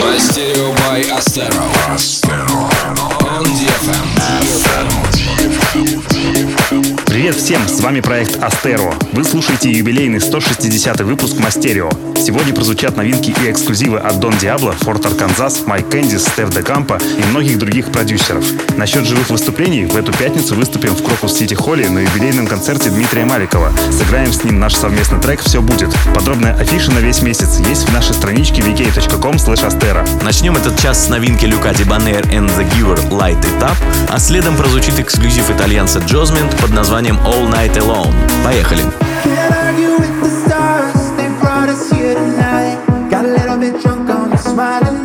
Мастерио by Astero. On Привет всем, с вами проект Астеро. Вы слушаете юбилейный 160 выпуск Мастерио. Сегодня прозвучат новинки и эксклюзивы от Дон Диабло, Форт Арканзас, Майк Кэндис, Стеф Де Кампа и многих других продюсеров. Насчет живых выступлений, в эту пятницу выступим в Крокус Сити Холле на юбилейном концерте Дмитрия Маликова. Сыграем с ним наш совместный трек «Все будет». Подробная афиша на весь месяц есть в нашей страничке vk.com astero. Начнем этот час с новинки Люка Дибанер and the Giver Light It Up, а следом прозвучит эксклюзив итальянца Джозмент под названием All Night Alone. Поехали! Can't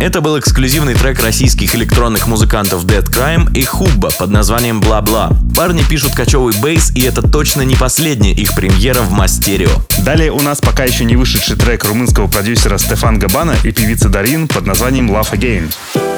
Это был эксклюзивный трек российских электронных музыкантов Dead Crime и Хубба под названием «Бла-бла». Парни пишут кочевый бейс, и это точно не последняя их премьера в Мастерио. Далее у нас пока еще не вышедший трек румынского продюсера Стефан Габана и певицы Дарин под названием «Love Again».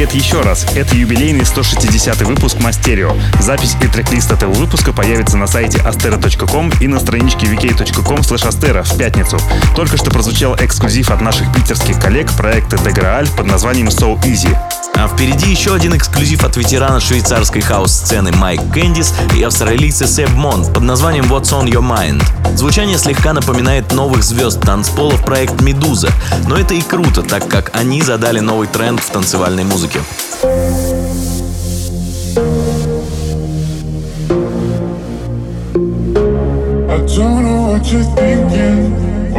Привет еще раз. Это юбилейный 160 выпуск Мастерио. Запись и трек-лист этого выпуска появится на сайте astera.com и на страничке vk.com astera в пятницу. Только что прозвучал эксклюзив от наших питерских коллег проекта Деграаль под названием So Easy. А впереди еще один эксклюзив от ветерана швейцарской хаус-сцены Майк Кэндис и австралийца Себ Монт под названием What's on Your Mind. Звучание слегка напоминает новых звезд танцполов проект «Медуза», но это и круто, так как они задали новый тренд в танцевальной музыке.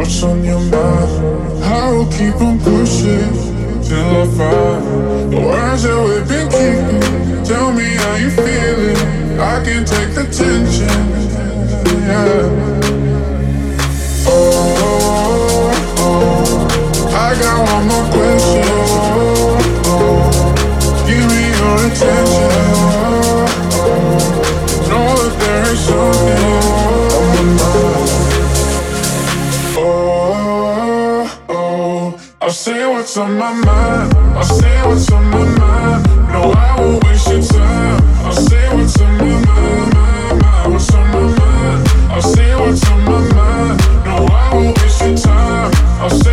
What's on your mind? I will keep on pushing till I find the words that we've been keeping. Tell me how you feeling. I can take the tension. Yeah. Oh, oh, oh. I got one more question. Oh, oh. Give me your attention. Know that there is something say what's on my mind. I'll say what's on my mind. No, I won't waste your time. I'll say what's on my mind. What's on my mind? I'll say what's on my mind. No, I won't waste your time. I say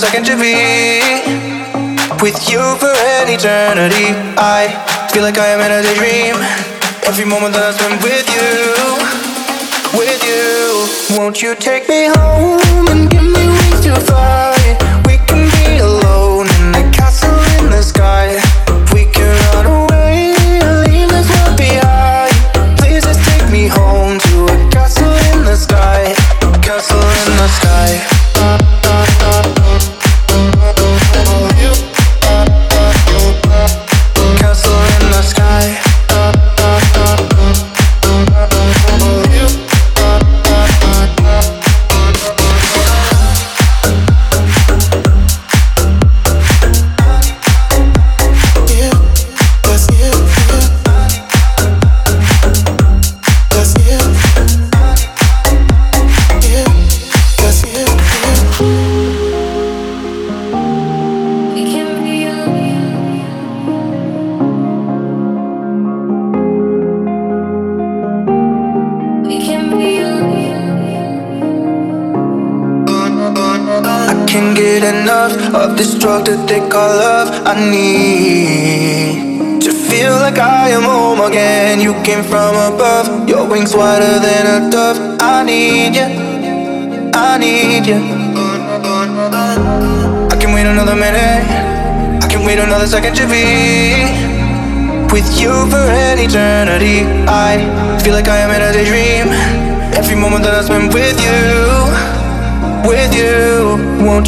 second can't be?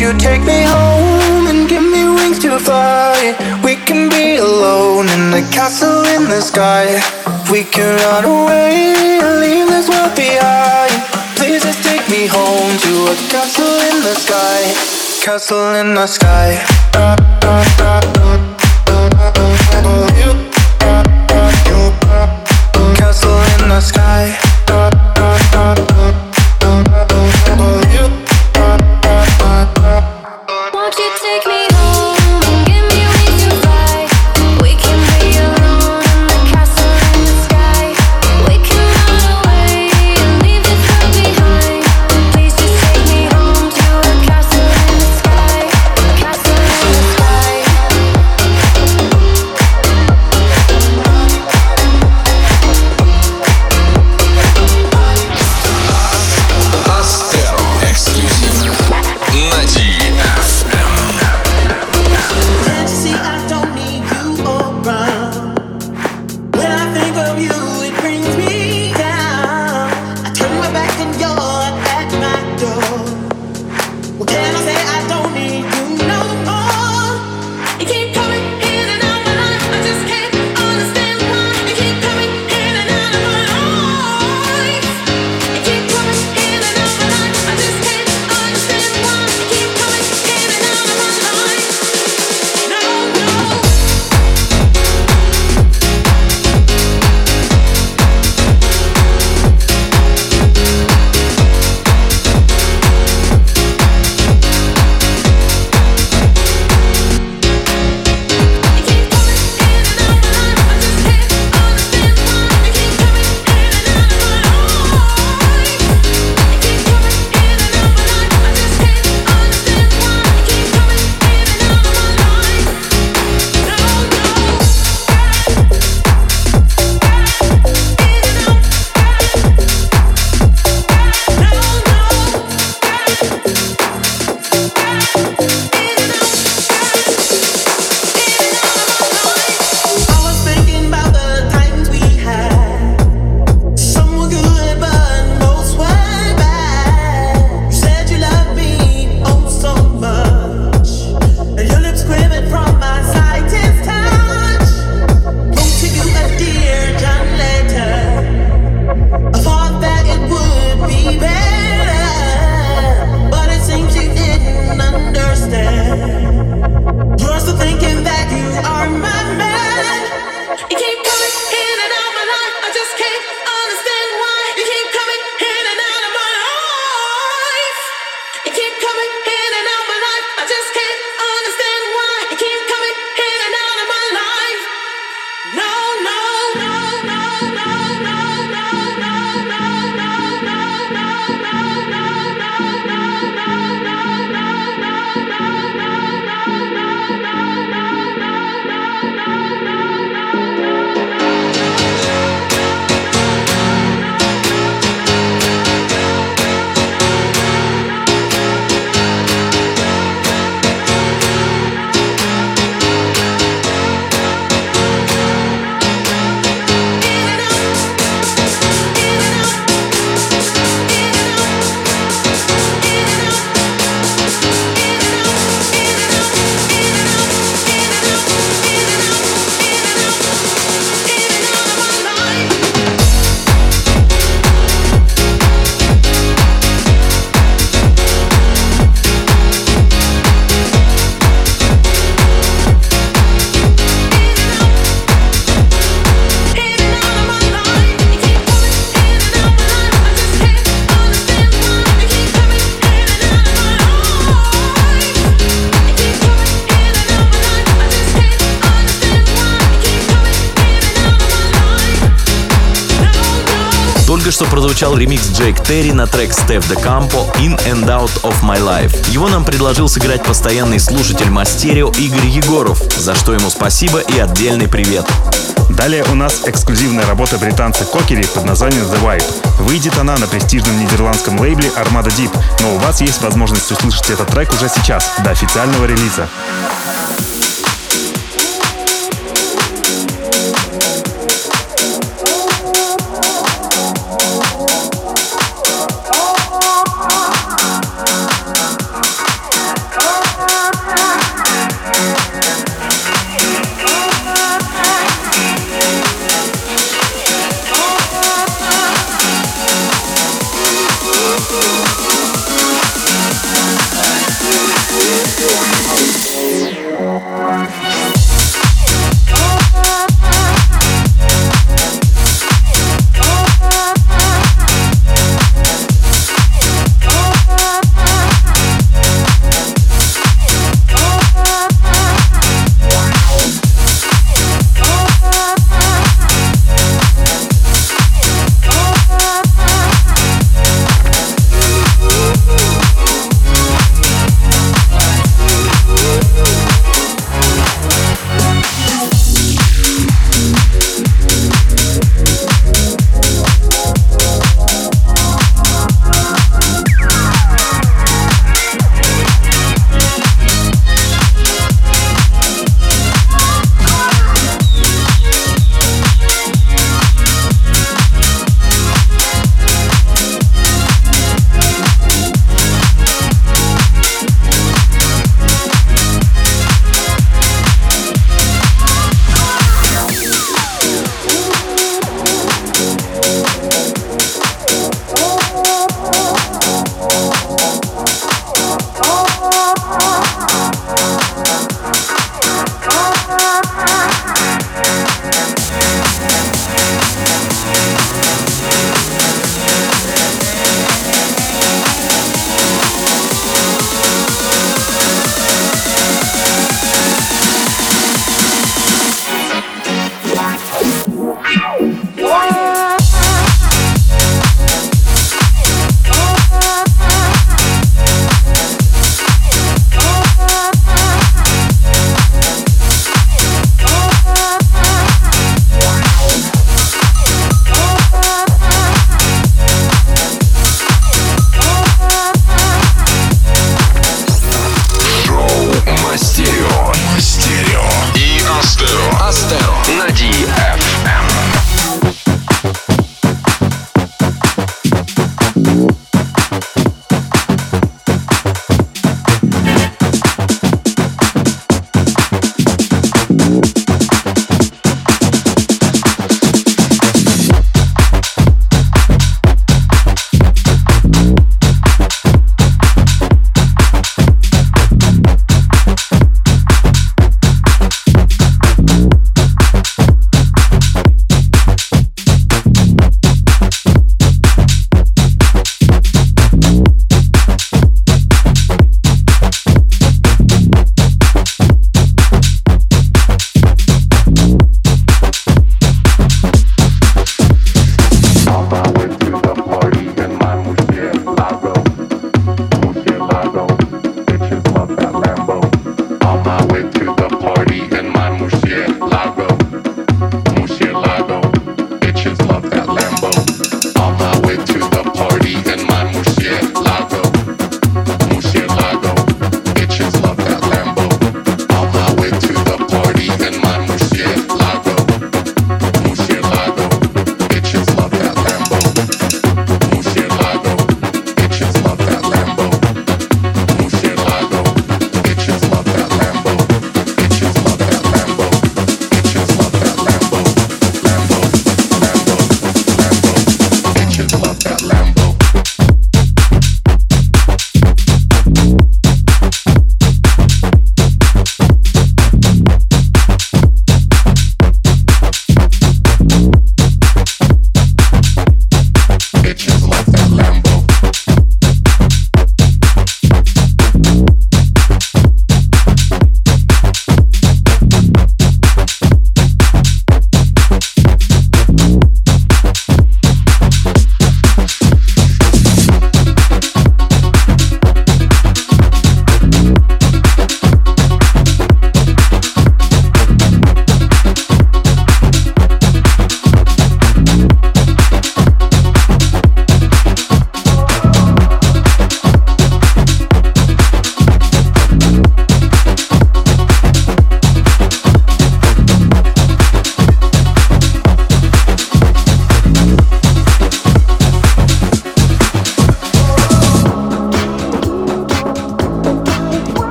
You take me home and give me wings to fly? We can be alone in the castle in the sky. We can run away and leave this world behind. Please just take me home to a castle in the sky. Castle in the sky. Castle что прозвучал ремикс Джейк Терри на трек Steph De Campo In and Out of My Life. Его нам предложил сыграть постоянный слушатель Мастерио Игорь Егоров, за что ему спасибо и отдельный привет. Далее у нас эксклюзивная работа британца Кокери под названием The Vibe. Выйдет она на престижном нидерландском лейбле Armada Deep, но у вас есть возможность услышать этот трек уже сейчас, до официального релиза.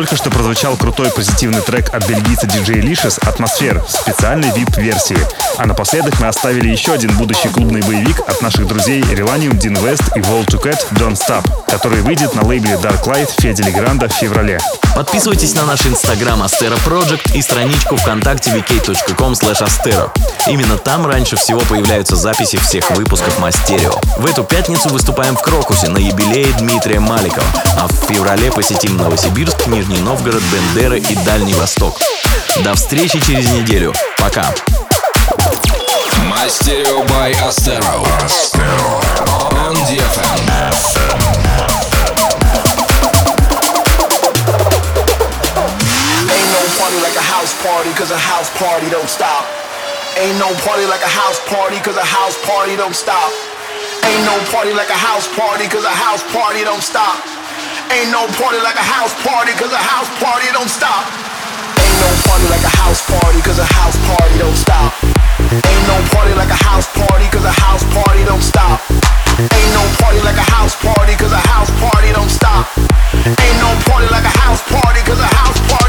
Только что прозвучал крутой позитивный трек от бельгийца DJ Licious «Атмосфер» в специальной VIP-версии. А напоследок мы оставили еще один будущий клубный боевик от наших друзей Relanium, Dean West и Wall to Cat Don't Stop, который выйдет на лейбле Dark Light Феди Легранда в феврале. Подписывайтесь на наш инстаграм Astero Project и страничку ВКонтакте vk.com astero. Именно там раньше всего появляются записи всех выпусков Мастерио. В эту пятницу выступаем в Крокусе на юбилее Дмитрия Маликова, а в феврале посетим Новосибирск, Нижний Новгород, Бендеры и Дальний Восток. До встречи через неделю. Пока. Мастерио by Astero. On DFM. Ain't no party like a house party, cause a house party don't stop. Ain't no party like a house party, cause a house party don't stop. Ain't no party like a house party, cause a house party don't stop. Ain't no party like a house party, cause a house party don't stop. Ain't no party like a house party, cause a house party don't stop. Ain't no party like a house party, cause a house party don't stop. Ain't no party like a house party, cause a house party